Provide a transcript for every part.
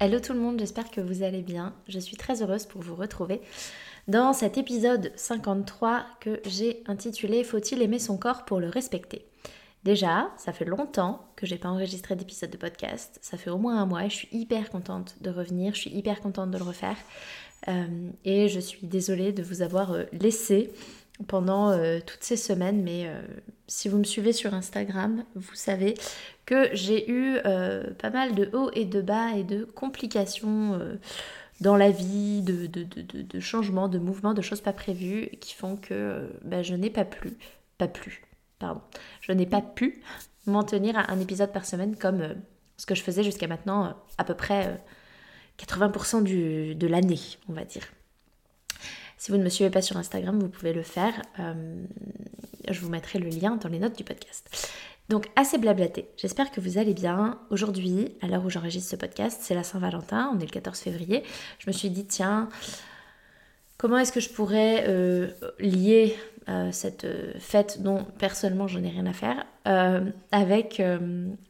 Hello tout le monde, j'espère que vous allez bien. Je suis très heureuse pour vous retrouver dans cet épisode 53 que j'ai intitulé Faut-il aimer son corps pour le respecter? Déjà, ça fait longtemps que j'ai pas enregistré d'épisode de podcast. Ça fait au moins un mois et je suis hyper contente de revenir. Je suis hyper contente de le refaire. Euh, et je suis désolée de vous avoir euh, laissé pendant euh, toutes ces semaines, mais si vous me suivez sur Instagram, vous savez que j'ai eu euh, pas mal de hauts et de bas et de complications euh, dans la vie, de, de, changements, de mouvements, de choses pas prévues qui font que euh, bah, je n'ai pas pu, pas plus, pardon, je n'ai pas pu m'en tenir à un épisode par semaine comme ce que je faisais jusqu'à maintenant, à peu près 80% du, de l'année, on va dire. Si vous ne me suivez pas sur Instagram, vous pouvez le faire. je vous mettrai le lien dans les notes du podcast. Donc assez blablaté, j'espère que vous allez bien. Aujourd'hui, à l'heure où j'enregistre ce podcast, c'est la Saint-Valentin, on est le 14 février. Je me suis dit, tiens, comment est-ce que je pourrais euh, lier euh, cette euh, fête dont personnellement je n'ai rien à faire avec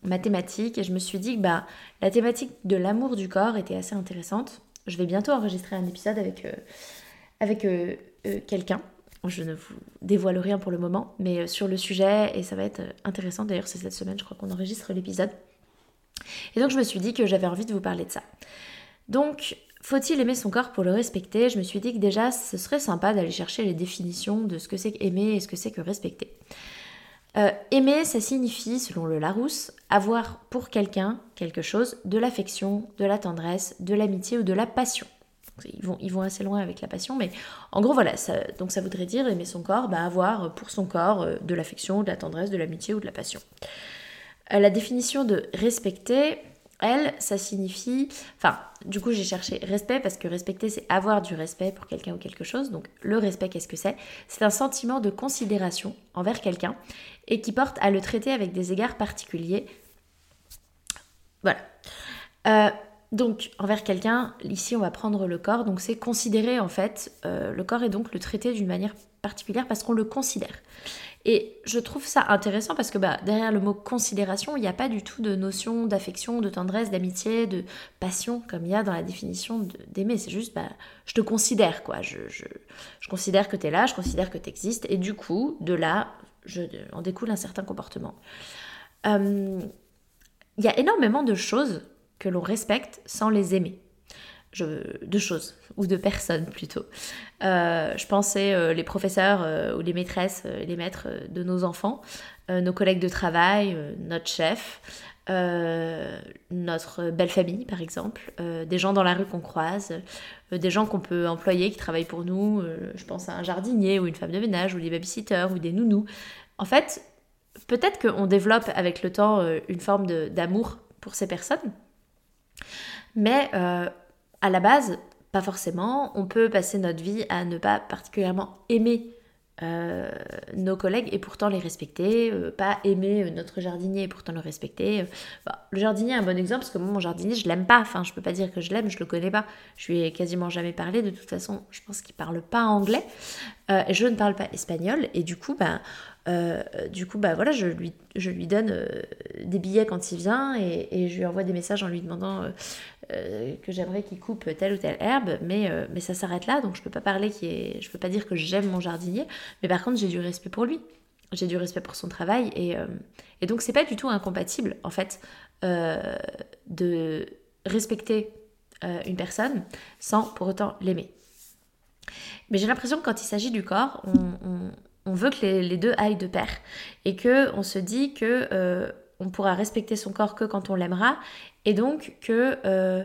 ma thématique? Et je me suis dit que bah, la thématique de l'amour du corps était assez intéressante. Je vais bientôt enregistrer un épisode avec, avec quelqu'un je ne vous dévoile rien pour le moment, mais euh, sur le sujet, et ça va être euh, intéressant, d'ailleurs c'est cette semaine, je crois qu'on enregistre l'épisode. Et donc je me suis dit que j'avais envie de vous parler de ça. Donc, faut-il aimer son corps pour le respecter? Je me suis dit que déjà, ce serait sympa d'aller chercher les définitions de ce que c'est qu'aimer et ce que c'est que respecter. Euh, aimer, ça signifie, selon le Larousse, avoir pour quelqu'un quelque chose, de l'affection, de la tendresse, de l'amitié ou de la passion. Ils vont, assez loin avec la passion, mais en gros, voilà, ça, donc ça voudrait dire aimer son corps, bah, avoir pour son corps euh, de l'affection, de la tendresse, de l'amitié ou de la passion. Euh, la définition de respecter, elle, ça signifie. Enfin, du coup, j'ai cherché respect parce que respecter, c'est avoir du respect pour quelqu'un ou quelque chose. Donc, le respect, qu'est-ce que c'est? C'est un sentiment de considération envers quelqu'un et qui porte à le traiter avec des égards particuliers. Voilà. Euh, donc, envers quelqu'un, ici on va prendre le corps, donc c'est considérer en fait, euh, le corps est donc le traiter d'une manière particulière parce qu'on le considère. Et je trouve ça intéressant parce que bah, derrière le mot considération, il n'y a pas du tout de notion d'affection, de tendresse, d'amitié, de passion comme il y a dans la définition d'aimer. C'est juste, bah, je te considère quoi, je, je, considère que tu es là, je considère que tu existes, et du coup, de là, je, en découle un certain comportement. Euh, il y a énormément de choses que l'on respecte sans les aimer. Je, de choses, ou de personnes plutôt. Euh, je pensais euh, les professeurs euh, ou les maîtresses, les maîtres de nos enfants, nos collègues de travail, notre chef, notre belle famille par exemple, des gens dans la rue qu'on croise, des gens qu'on peut employer qui travaillent pour nous, je pense à un jardinier ou une femme de ménage ou des babysitters ou des nounous. En fait, peut-être qu'on développe avec le temps une forme d'amour pour ces personnes, mais euh, à la base, pas forcément. On peut passer notre vie à ne pas particulièrement aimer euh, nos collègues et pourtant les respecter, euh, pas aimer notre jardinier et pourtant le respecter. Le jardinier est un bon exemple parce que moi, mon jardinier, je l'aime pas. Enfin, je peux pas dire que je l'aime, je le connais pas. Je lui ai quasiment jamais parlé. De toute façon, je pense qu'il parle pas anglais je ne parle pas espagnol. Et du coup, bah, euh, du coup, bah voilà, je lui, donne euh, des billets quand il vient et, je lui envoie des messages en lui demandant euh, que j'aimerais qu'il coupe telle ou telle herbe, mais, ça s'arrête là, donc je peux pas parler je peux pas dire que j'aime mon jardinier, mais par contre j'ai du respect pour lui, j'ai du respect pour son travail et, et donc c'est pas du tout incompatible en fait de respecter une personne sans pour autant l'aimer. Mais j'ai l'impression que quand il s'agit du corps, on, veut que les, deux aillent de pair et que on se dit que euh, on pourra respecter son corps que quand on l'aimera et donc que euh,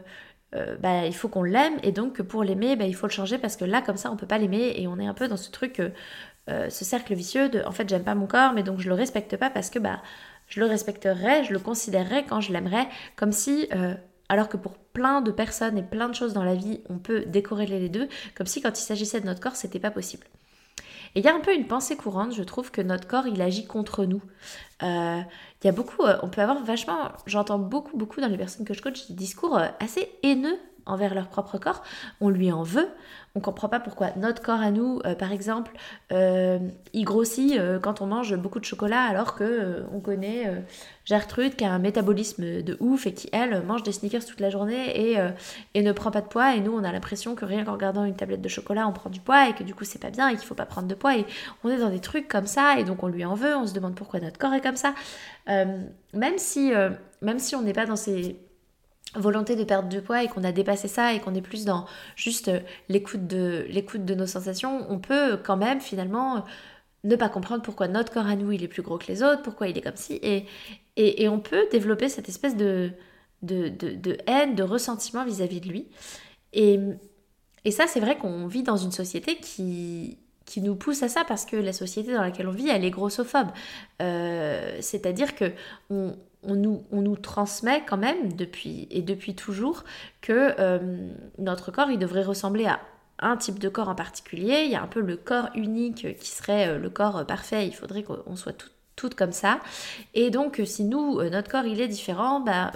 euh, bah, il faut qu'on l'aime et donc que pour l'aimer bah, il faut le changer parce que là comme ça on peut pas l'aimer et on est un peu dans ce truc ce cercle vicieux de en fait j'aime pas mon corps mais donc je le respecte pas parce que bah je le respecterai je le considérerai quand je l'aimerais comme si alors que pour plein de personnes et plein de choses dans la vie, on peut décorréler les deux, comme si quand il s'agissait de notre corps, c'était pas possible. Et il y a un peu une pensée courante, je trouve, que notre corps, il agit contre nous. Euh, il y a beaucoup, euh, on peut avoir vachement, j'entends beaucoup, beaucoup dans les personnes que je coach, des discours euh, assez haineux envers leur propre corps. On lui en veut, on comprend pas pourquoi notre corps à nous, euh, par exemple, euh, il grossit euh, quand on mange beaucoup de chocolat, alors que on connaît Gertrude qui a un métabolisme de ouf et qui elle mange des sneakers toute la journée et, et ne prend pas de poids. Et nous, on a l'impression que rien qu'en regardant une tablette de chocolat, on prend du poids et que du coup c'est pas bien et qu'il faut pas prendre de poids. Et on est dans des trucs comme ça et donc on lui en veut. On se demande pourquoi notre corps est comme ça. même si, même si on n'est pas dans ces volonté de perdre du poids et qu'on a dépassé ça et qu'on est plus dans juste euh, l'écoute de, l'écoute de nos sensations, on peut quand même finalement euh, ne pas comprendre pourquoi notre corps à nous il est plus gros que les autres, pourquoi il est comme ci, et, et, on peut développer cette espèce de, de, de, haine, de ressentiment vis-à-vis de lui. Et, et ça, c'est vrai qu'on vit dans une société qui, qui nous pousse à ça parce que la société dans laquelle on vit, elle est grossophobe. Euh, c'est-à-dire que on, on nous, on nous, transmet quand même depuis et depuis toujours que euh, notre corps il devrait ressembler à un type de corps en particulier. Il y a un peu le corps unique qui serait euh, le corps parfait. Il faudrait qu'on soit toutes comme ça. Et donc si nous notre corps il est différent, bah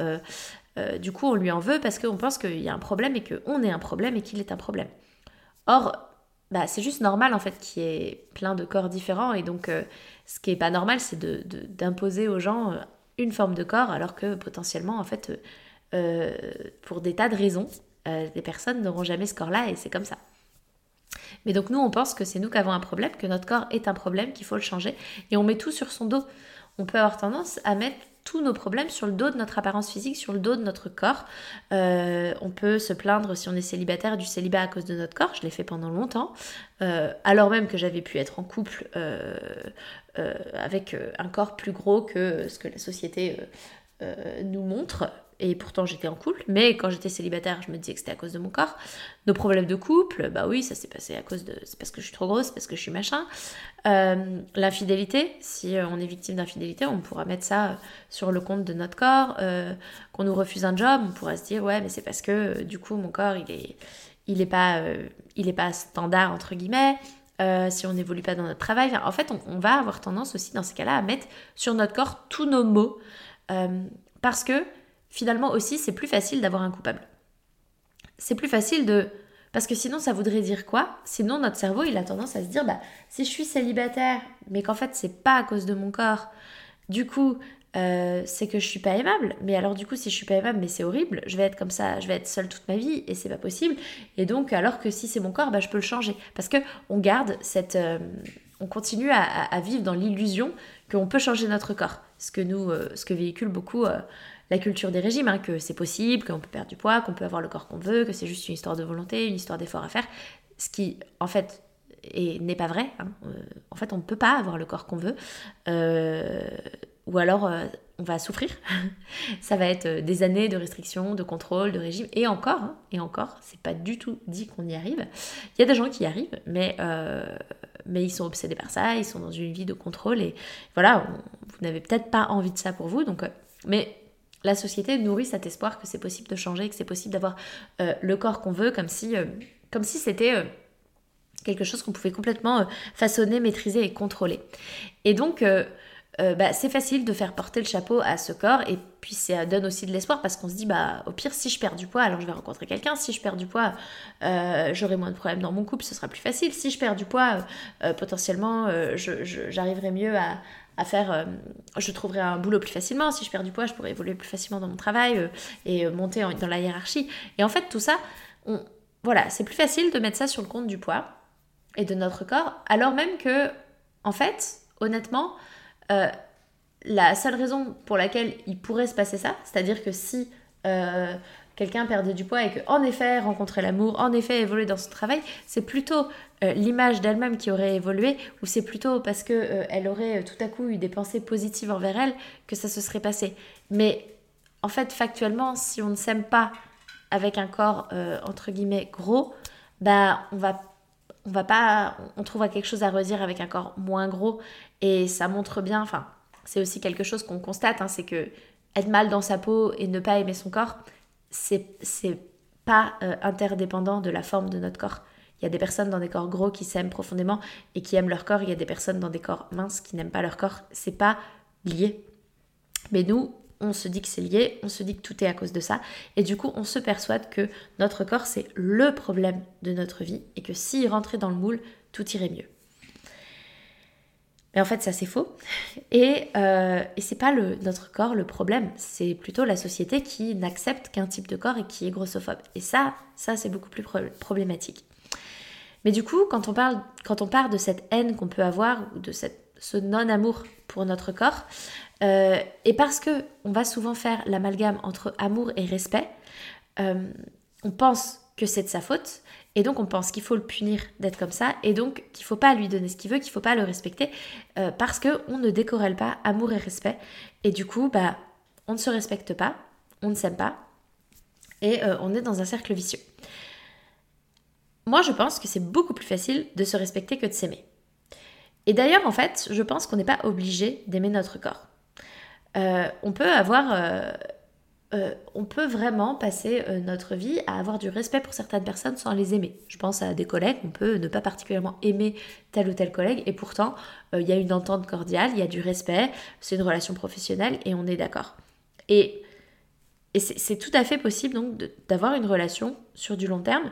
du coup on lui en veut parce qu'on pense qu'il y a un problème et qu'on est un problème et qu'il est un problème. Or bah, c'est juste normal en fait qu'il y ait plein de corps différents et donc ce qui est pas normal c'est d'imposer aux gens une forme de corps, alors que potentiellement, en fait, euh, pour des tas de raisons, euh, des personnes n'auront jamais ce corps-là et c'est comme ça. Mais donc nous, on pense que c'est nous qui avons un problème, que notre corps est un problème, qu'il faut le changer, et on met tout sur son dos. On peut avoir tendance à mettre tous nos problèmes sur le dos de notre apparence physique, sur le dos de notre corps. Euh, on peut se plaindre si on est célibataire du célibat à cause de notre corps, je l'ai fait pendant longtemps, alors même que j'avais pu être en couple euh, avec euh, un corps plus gros que ce que la société euh, nous montre. Et pourtant j'étais en couple, mais quand j'étais célibataire, je me disais que c'était à cause de mon corps. Nos problèmes de couple, bah oui, ça s'est passé à cause de. C'est parce que je suis trop grosse, parce que je suis machin. L'infidélité, si on est victime d'infidélité, on pourra mettre ça sur le compte de notre corps. Qu'on nous refuse un job, on pourra se dire ouais, mais c'est parce que du coup mon corps il est, il est pas, il est pas standard entre guillemets. Euh, si on n'évolue pas dans notre travail. en fait, on, va avoir tendance aussi dans ces cas-là à mettre sur notre corps tous nos mots. Euh, parce que finalement aussi, c'est plus facile d'avoir un coupable. C'est plus facile de... Parce que sinon, ça voudrait dire quoi? Sinon, notre cerveau, il a tendance à se dire, bah, si je suis célibataire, mais qu'en fait, c'est pas à cause de mon corps, du coup, euh, c'est que je suis pas aimable. Mais alors du coup, si je suis pas aimable, mais c'est horrible, je vais être comme ça, je vais être seule toute ma vie et c'est pas possible. Et donc, alors que si c'est mon corps, bah, je peux le changer parce que on garde cette, euh, on continue à, vivre dans l'illusion qu'on peut changer notre corps. Ce que nous, euh, ce que véhicule beaucoup la culture des régimes, hein, que c'est possible, qu'on peut perdre du poids, qu'on peut avoir le corps qu'on veut, que c'est juste une histoire de volonté, une histoire d'effort à faire. Ce qui, en fait, n'est pas vrai. Hein. en fait, on ne peut pas avoir le corps qu'on veut ou alors euh, on va souffrir. ça va être euh, des années de restrictions, de contrôle, de régime, et encore, hein, et encore, c'est pas du tout dit qu'on y arrive. Il y a des gens qui y arrivent, mais, euh, mais ils sont obsédés par ça, ils sont dans une vie de contrôle, et voilà, vous n'avez peut-être pas envie de ça pour vous, donc, mais la société nourrit cet espoir que c'est possible de changer, que c'est possible d'avoir le corps qu'on veut, comme si, si c'était quelque chose qu'on pouvait complètement façonner, maîtriser et contrôler. Et donc, euh, bah, c'est facile de faire porter le chapeau à ce corps et puis ça donne aussi de l'espoir parce qu'on se dit bah au pire si je perds du poids alors je vais rencontrer quelqu'un si je perds du poids euh, j'aurai moins de problèmes dans mon couple ce sera plus facile si je perds du poids euh, potentiellement j'arriverai mieux à, à faire je trouverai un boulot plus facilement. Si je perds du poids je pourrai évoluer plus facilement dans mon travail et monter dans la hiérarchie. Et en fait tout ça voilà c'est plus facile de mettre ça sur le compte du poids et de notre corps alors même que en fait honnêtement euh, la seule raison pour laquelle il pourrait se passer ça, c'est-à-dire que si euh, quelqu'un perdait du poids et que en effet rencontrait l'amour, en effet évoluait dans son travail, c'est plutôt euh, l'image d'elle-même qui aurait évolué ou c'est plutôt parce que euh, elle aurait tout à coup eu des pensées positives envers elle que ça se serait passé. Mais en fait, factuellement, si on ne s'aime pas avec un corps entre guillemets gros, bah on va on va pas on trouvera quelque chose à redire avec un corps moins gros et ça montre bien enfin c'est aussi quelque chose qu'on constate hein, c'est que être mal dans sa peau et ne pas aimer son corps c'est pas euh, interdépendant de la forme de notre corps. Il y a des personnes dans des corps gros qui s'aiment profondément et qui aiment leur corps. Il y a des personnes dans des corps minces qui n'aiment pas leur corps. C'est pas lié. Mais nous on se dit que c'est lié, on se dit que tout est à cause de ça, et du coup on se persuade que notre corps c'est le problème de notre vie, et que s'il rentrait dans le moule, tout irait mieux. Mais en fait ça c'est faux, et, euh, c'est pas notre corps le problème, c'est plutôt la société qui n'accepte qu'un type de corps et qui est grossophobe. Et ça, ça c'est beaucoup plus problématique. Mais du coup, quand on parle, quand on parle de cette haine qu'on peut avoir, ou de ce non-amour pour notre corps, euh, et parce que on va souvent faire l'amalgame entre amour et respect, euh, on pense que c'est de sa faute, et donc on pense qu'il faut le punir d'être comme ça, et donc qu'il faut pas lui donner ce qu'il veut, qu'il faut pas le respecter, euh, parce que on ne décorrèle pas amour et respect, et du coup, bah, on ne se respecte pas, on ne s'aime pas, et on est dans un cercle vicieux. Moi, je pense que c'est beaucoup plus facile de se respecter que de s'aimer. Et d'ailleurs, en fait, je pense qu'on n'est pas obligé d'aimer notre corps. Euh, on peut avoir... Euh, euh, on peut vraiment passer notre vie à avoir du respect pour certaines personnes sans les aimer. Je pense à des collègues, on peut ne pas particulièrement aimer tel ou tel collègue et pourtant il y a une entente cordiale, il y a du respect, c'est une relation professionnelle et on est d'accord. Et, et c'est tout à fait possible donc d'avoir une relation sur du long terme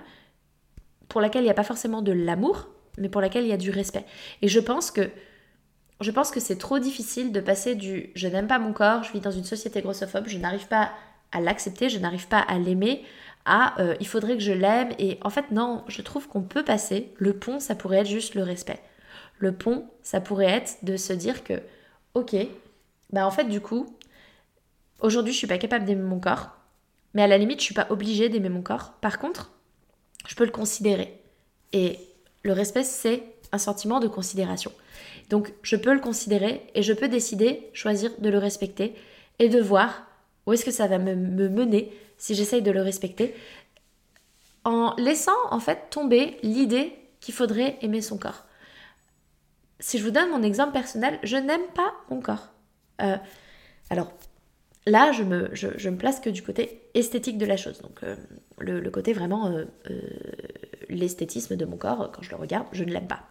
pour laquelle il n'y a pas forcément de l'amour, mais pour laquelle il y a du respect. Et je pense que je pense que c'est trop difficile de passer du je n'aime pas mon corps, je vis dans une société grossophobe, je n'arrive pas à l'accepter, je n'arrive pas à l'aimer, à euh, il faudrait que je l'aime. Et en fait, non, je trouve qu'on peut passer. Le pont, ça pourrait être juste le respect. Le pont, ça pourrait être de se dire que, ok, bah en fait, du coup, aujourd'hui, je suis pas capable d'aimer mon corps, mais à la limite, je suis pas obligée d'aimer mon corps. Par contre, je peux le considérer. Et le respect, c'est un sentiment de considération. Donc je peux le considérer et je peux décider, choisir de le respecter et de voir où est-ce que ça va me, mener si j'essaye de le respecter en laissant en fait tomber l'idée qu'il faudrait aimer son corps. Si je vous donne mon exemple personnel, je n'aime pas mon corps. Euh, alors là, je me, me place que du côté esthétique de la chose. Donc euh, le, côté vraiment euh, l'esthétisme de mon corps, quand je le regarde, je ne l'aime pas.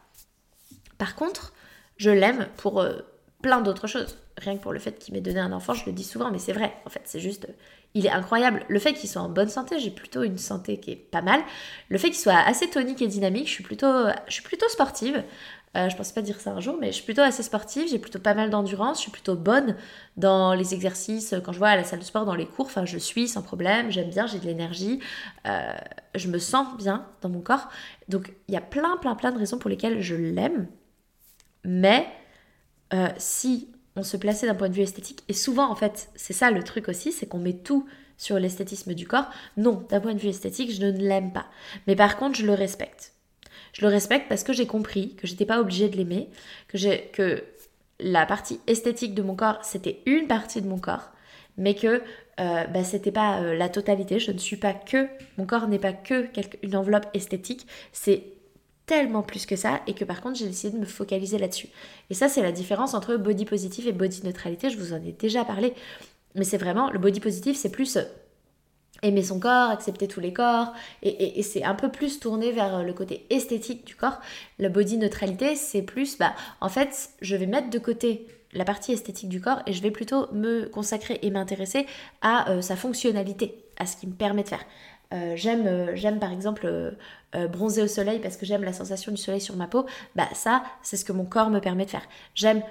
Par contre, je l'aime pour euh, plein d'autres choses. Rien que pour le fait qu'il m'ait donné un enfant, je le dis souvent, mais c'est vrai. En fait, c'est juste, il est incroyable. Le fait qu'il soit en bonne santé, j'ai plutôt une santé qui est pas mal. Le fait qu'il soit assez tonique et dynamique, je suis plutôt, je suis plutôt sportive. Euh, je pense pas dire ça un jour, mais je suis plutôt assez sportive, j'ai plutôt pas mal d'endurance, je suis plutôt bonne dans les exercices, quand je vois à la salle de sport, dans les cours, enfin je suis sans problème, j'aime bien, j'ai de l'énergie, euh, je me sens bien dans mon corps. Donc il y a plein, plein, plein de raisons pour lesquelles je l'aime, mais euh, si on se plaçait d'un point de vue esthétique, et souvent en fait, c'est ça le truc aussi, c'est qu'on met tout sur l'esthétisme du corps. Non, d'un point de vue esthétique, je ne l'aime pas. Mais par contre, je le respecte. Je le respecte parce que j'ai compris que j'étais pas obligée de l'aimer, que, que la partie esthétique de mon corps, c'était une partie de mon corps, mais que euh, bah, c'était pas euh, la totalité. Je ne suis pas que, mon corps n'est pas que une enveloppe esthétique, c'est tellement plus que ça et que par contre j'ai décidé de me focaliser là-dessus. Et ça c'est la différence entre body positif et body neutralité, je vous en ai déjà parlé, mais c'est vraiment le body positif c'est plus aimer son corps, accepter tous les corps, et, c'est un peu plus tourné vers le côté esthétique du corps. La body neutralité, c'est plus, bah, en fait, je vais mettre de côté la partie esthétique du corps et je vais plutôt me consacrer et m'intéresser à euh, sa fonctionnalité, à ce qui me permet de faire. Euh, j'aime, euh, j'aime par exemple bronzer au soleil parce que j'aime la sensation du soleil sur ma peau, bah ça c'est ce que mon corps me permet de faire. J'aime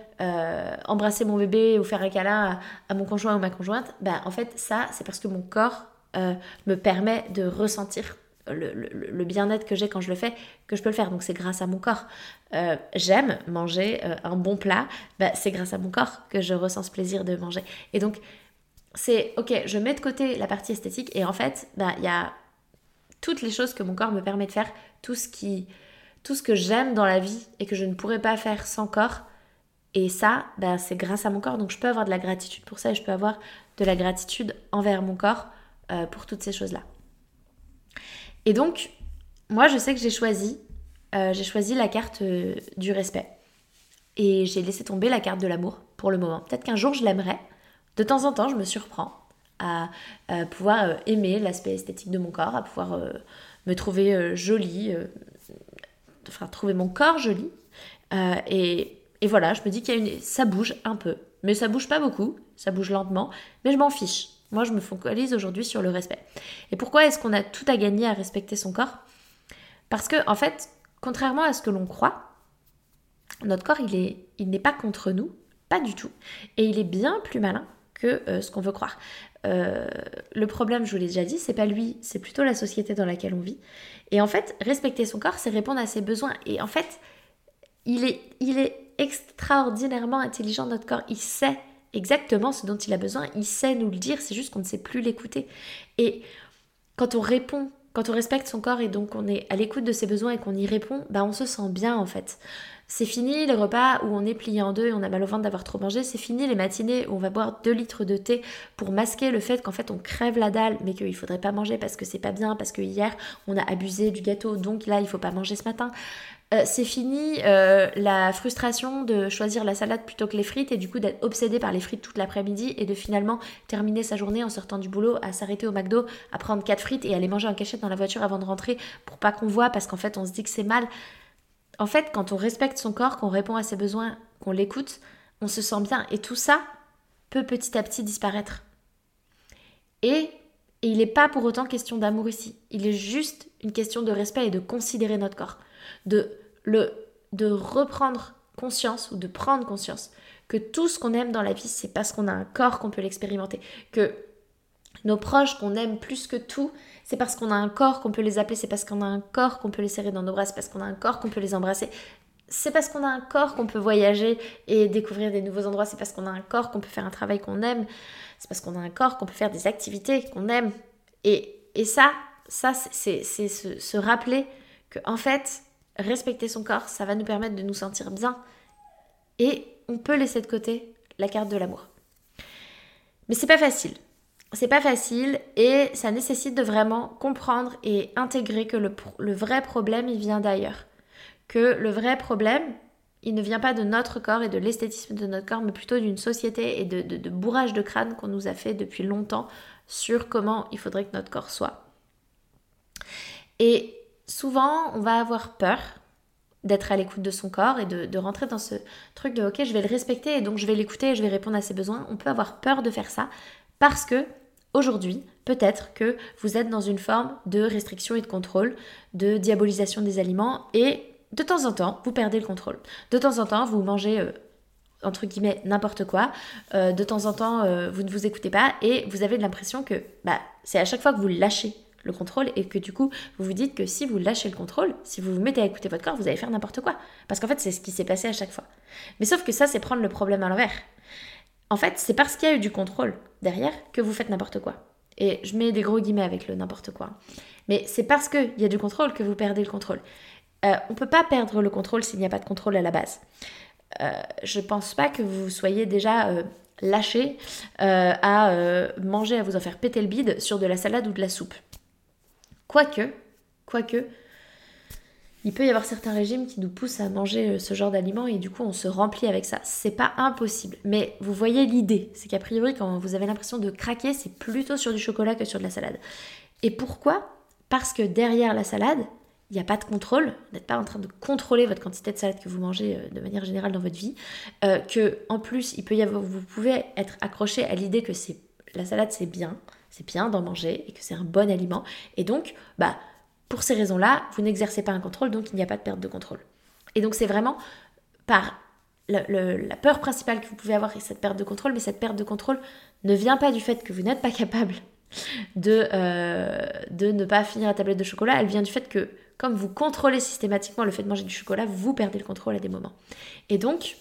embrasser mon bébé ou faire un câlin à, mon conjoint ou ma conjointe, bah en fait ça c'est parce que mon corps euh, me permet de ressentir le, bien-être que j'ai quand je le fais, que je peux le faire. Donc c'est grâce à mon corps. Euh, j'aime manger euh, un bon plat, bah, c'est grâce à mon corps que je ressens ce plaisir de manger. Et donc c'est ok, je mets de côté la partie esthétique et en fait, bah, il y a toutes les choses que mon corps me permet de faire, tout ce qui, tout ce que j'aime dans la vie et que je ne pourrais pas faire sans corps. Et ça, bah, c'est grâce à mon corps. Donc je peux avoir de la gratitude pour ça et je peux avoir de la gratitude envers mon corps euh, pour toutes ces choses-là. Et donc, moi, je sais que j'ai choisi, euh, j'ai choisi la carte euh, du respect. Et j'ai laissé tomber la carte de l'amour pour le moment. Peut-être qu'un jour je l'aimerai. De temps en temps, je me surprends à, pouvoir aimer l'aspect esthétique de mon corps, à pouvoir me trouver jolie, enfin trouver mon corps joli. Et, et, voilà, je me dis qu'il y a une, ça bouge un peu, mais ça bouge pas beaucoup, ça bouge lentement, mais je m'en fiche. Moi, je me focalise aujourd'hui sur le respect. Et pourquoi est-ce qu'on a tout à gagner à respecter son corps? Parce que, en fait, contrairement à ce que l'on croit, notre corps, il est, il n'est pas contre nous, pas du tout. Et il est bien plus malin que euh, ce qu'on veut croire. Euh, le problème, je vous l'ai déjà dit, c'est pas lui, c'est plutôt la société dans laquelle on vit. Et en fait, respecter son corps, c'est répondre à ses besoins. Et en fait, il est, il est extraordinairement intelligent, notre corps. Il sait exactement ce dont il a besoin, il sait nous le dire, c'est juste qu'on ne sait plus l'écouter. Et quand on répond, quand on respecte son corps et donc on est à l'écoute de ses besoins et qu'on y répond, bah on se sent bien en fait. C'est fini les repas où on est plié en deux et on a mal au ventre d'avoir trop mangé. C'est fini les matinées où on va boire 2 litres de thé pour masquer le fait qu'en fait on crève la dalle mais qu'il faudrait pas manger parce que c'est pas bien, parce que hier on a abusé du gâteau donc là il faut pas manger ce matin. Euh, c'est fini euh, la frustration de choisir la salade plutôt que les frites et du coup d'être obsédé par les frites toute l'après-midi et de finalement terminer sa journée en sortant du boulot à s'arrêter au McDo, à prendre 4 frites et aller manger en cachette dans la voiture avant de rentrer pour pas qu'on voit parce qu'en fait on se dit que c'est mal. En fait, quand on respecte son corps, qu'on répond à ses besoins, qu'on l'écoute, on se sent bien et tout ça peut petit à petit disparaître. Et, et il n'est pas pour autant question d'amour ici. Il est juste une question de respect et de considérer notre corps. De le, de reprendre conscience ou de prendre conscience que tout ce qu'on aime dans la vie, c'est parce qu'on a un corps qu'on peut l'expérimenter. Nos proches qu'on aime plus que tout, c'est parce qu'on a un corps qu'on peut les appeler, c'est parce qu'on a un corps qu'on peut les serrer dans nos bras, c'est parce qu'on a un corps qu'on peut les embrasser. C'est parce qu'on a un corps qu'on peut voyager et découvrir des nouveaux endroits, c'est parce qu'on a un corps qu'on peut faire un travail qu'on aime, c'est parce qu'on a un corps qu'on peut faire des activités qu'on aime. Et, et ça, ça c'est se, se rappeler que en fait, respecter son corps, ça va nous permettre de nous sentir bien. Et on peut laisser de côté la carte de l'amour. Mais c'est pas facile. C'est pas facile et ça nécessite de vraiment comprendre et intégrer que le, vrai problème, il vient d'ailleurs. Que le vrai problème, il ne vient pas de notre corps et de l'esthétisme de notre corps, mais plutôt d'une société et de, de bourrage de crâne qu'on nous a fait depuis longtemps sur comment il faudrait que notre corps soit. Et souvent, on va avoir peur d'être à l'écoute de son corps et de, rentrer dans ce truc de ok, je vais le respecter et donc je vais l'écouter et je vais répondre à ses besoins. On peut avoir peur de faire ça parce que aujourd'hui, peut-être que vous êtes dans une forme de restriction et de contrôle, de diabolisation des aliments et de temps en temps, vous perdez le contrôle. De temps en temps, vous mangez euh, entre guillemets n'importe quoi. Euh, de temps en temps, euh, vous ne vous écoutez pas et vous avez l'impression que bah, c'est à chaque fois que vous lâchez le contrôle et que du coup, vous vous dites que si vous lâchez le contrôle, si vous vous mettez à écouter votre corps, vous allez faire n'importe quoi. Parce qu'en fait, c'est ce qui s'est passé à chaque fois. Mais sauf que ça, c'est prendre le problème à l'envers. En fait, c'est parce qu'il y a eu du contrôle derrière que vous faites n'importe quoi. Et je mets des gros guillemets avec le n'importe quoi. Mais c'est parce qu'il y a du contrôle que vous perdez le contrôle. Euh, on ne peut pas perdre le contrôle s'il n'y a pas de contrôle à la base. Euh, je pense pas que vous soyez déjà euh, lâché à manger, à vous en faire péter le bide sur de la salade ou de la soupe. Quoique, quoique, il peut y avoir certains régimes qui nous poussent à manger euh, ce genre d'aliments et du coup on se remplit avec ça. C'est pas impossible, mais vous voyez l'idée, c'est qu'a priori quand vous avez l'impression de craquer, c'est plutôt sur du chocolat que sur de la salade. Et pourquoi? Parce que derrière la salade, il n'y a pas de contrôle, vous n'êtes pas en train de contrôler votre quantité de salade que vous mangez euh, de manière générale dans votre vie, euh, que en plus il peut y avoir, vous pouvez être accroché à l'idée que c'est la salade c'est bien, c'est bien d'en manger et que c'est un bon aliment. Et donc, bah, pour ces raisons-là, vous n'exercez pas un contrôle, donc il n'y a pas de perte de contrôle. Et donc c'est vraiment par la peur principale que vous pouvez avoir, et cette perte de contrôle, mais cette perte de contrôle ne vient pas du fait que vous n'êtes pas capable de, euh, de ne pas finir la tablette de chocolat, elle vient du fait que comme vous contrôlez systématiquement le fait de manger du chocolat, vous perdez le contrôle à des moments. Et donc,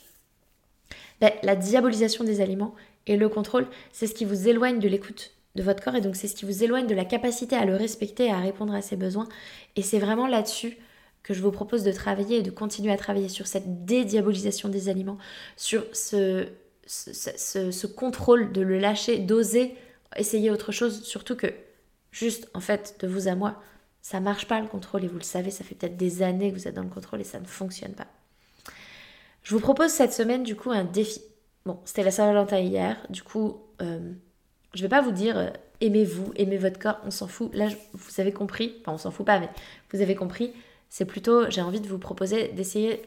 ben, la diabolisation des aliments et le contrôle, c'est ce qui vous éloigne de l'écoute de votre corps et donc c'est ce qui vous éloigne de la capacité à le respecter à répondre à ses besoins. Et c'est vraiment là-dessus que je vous propose de travailler et de continuer à travailler sur cette dédiabolisation des aliments, sur ce, ce, contrôle de le lâcher, d'oser essayer autre chose, surtout que juste en fait de vous à moi, ça marche pas le contrôle et vous le savez, ça fait peut-être des années que vous êtes dans le contrôle et ça ne fonctionne pas. Je vous propose cette semaine du coup un défi. Bon, c'était la Saint-Valentin hier, du coup, euh, je vais pas vous dire euh, aimez-vous, aimez votre corps, on s'en fout. Là, vous avez compris, enfin on s'en fout pas, mais vous avez compris, c'est plutôt, j'ai envie de vous proposer d'essayer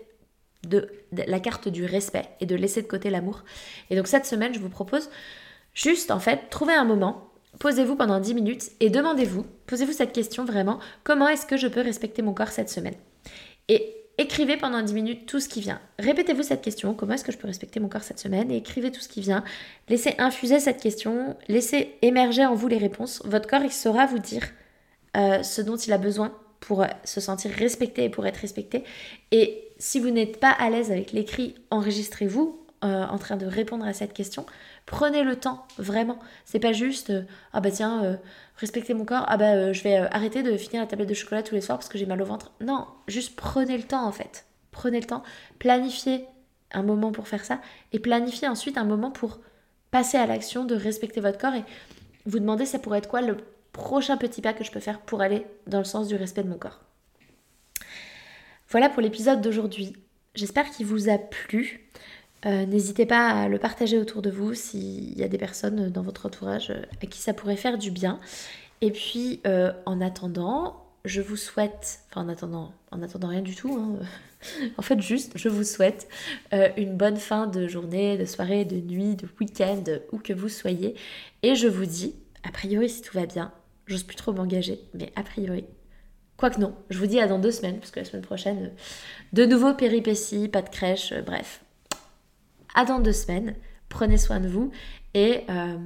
de, la carte du respect et de laisser de côté l'amour. Et donc cette semaine, je vous propose juste en fait, trouver un moment, posez-vous pendant 10 minutes et demandez-vous, posez-vous cette question vraiment, comment est-ce que je peux respecter mon corps cette semaine? Et écrivez pendant 10 minutes tout ce qui vient. Répétez-vous cette question, comment est-ce que je peux respecter mon corps cette semaine Et écrivez tout ce qui vient. Laissez infuser cette question, laissez émerger en vous les réponses. Votre corps, il saura vous dire euh, ce dont il a besoin pour se sentir respecté et pour être respecté. Et si vous n'êtes pas à l'aise avec l'écrit, enregistrez-vous euh, en train de répondre à cette question. Prenez le temps, vraiment. C'est pas juste, euh, ah bah tiens, euh, respectez mon corps, ah bah je vais arrêter de finir la tablette de chocolat tous les soirs parce que j'ai mal au ventre. Non, juste prenez le temps en fait. Prenez le temps, planifiez un moment pour faire ça et planifiez ensuite un moment pour passer à l'action de respecter votre corps et vous demandez ça pourrait être quoi le prochain petit pas que je peux faire pour aller dans le sens du respect de mon corps. Voilà pour l'épisode d'aujourd'hui. J'espère qu'il vous a plu. Euh, n'hésitez pas à le partager autour de vous s'il y a des personnes dans votre entourage euh, à qui ça pourrait faire du bien. Et puis, euh, en attendant, je vous souhaite, enfin en attendant, en attendant rien du tout, hein, en fait juste, je vous souhaite une bonne fin de journée, de soirée, de nuit, de week-end, où que vous soyez. Et je vous dis, a priori, si tout va bien, J'ose plus trop m'engager, mais a priori. Quoique non, je vous dis à dans deux semaines, parce que la semaine prochaine, de nouveau péripéties, pas de crèche, bref. À dans deux semaines, prenez soin de vous et, euh,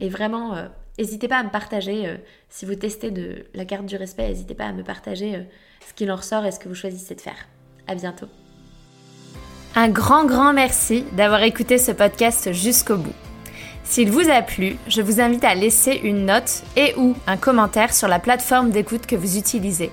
et vraiment, euh, n'hésitez pas à me partager, si vous testez de la carte du respect, n'hésitez pas à me partager ce qu'il en ressort et ce que vous choisissez de faire. À bientôt. Un grand, grand merci d'avoir écouté ce podcast jusqu'au bout. S'il vous a plu, je vous invite à laisser une note et ou un commentaire sur la plateforme d'écoute que vous utilisez.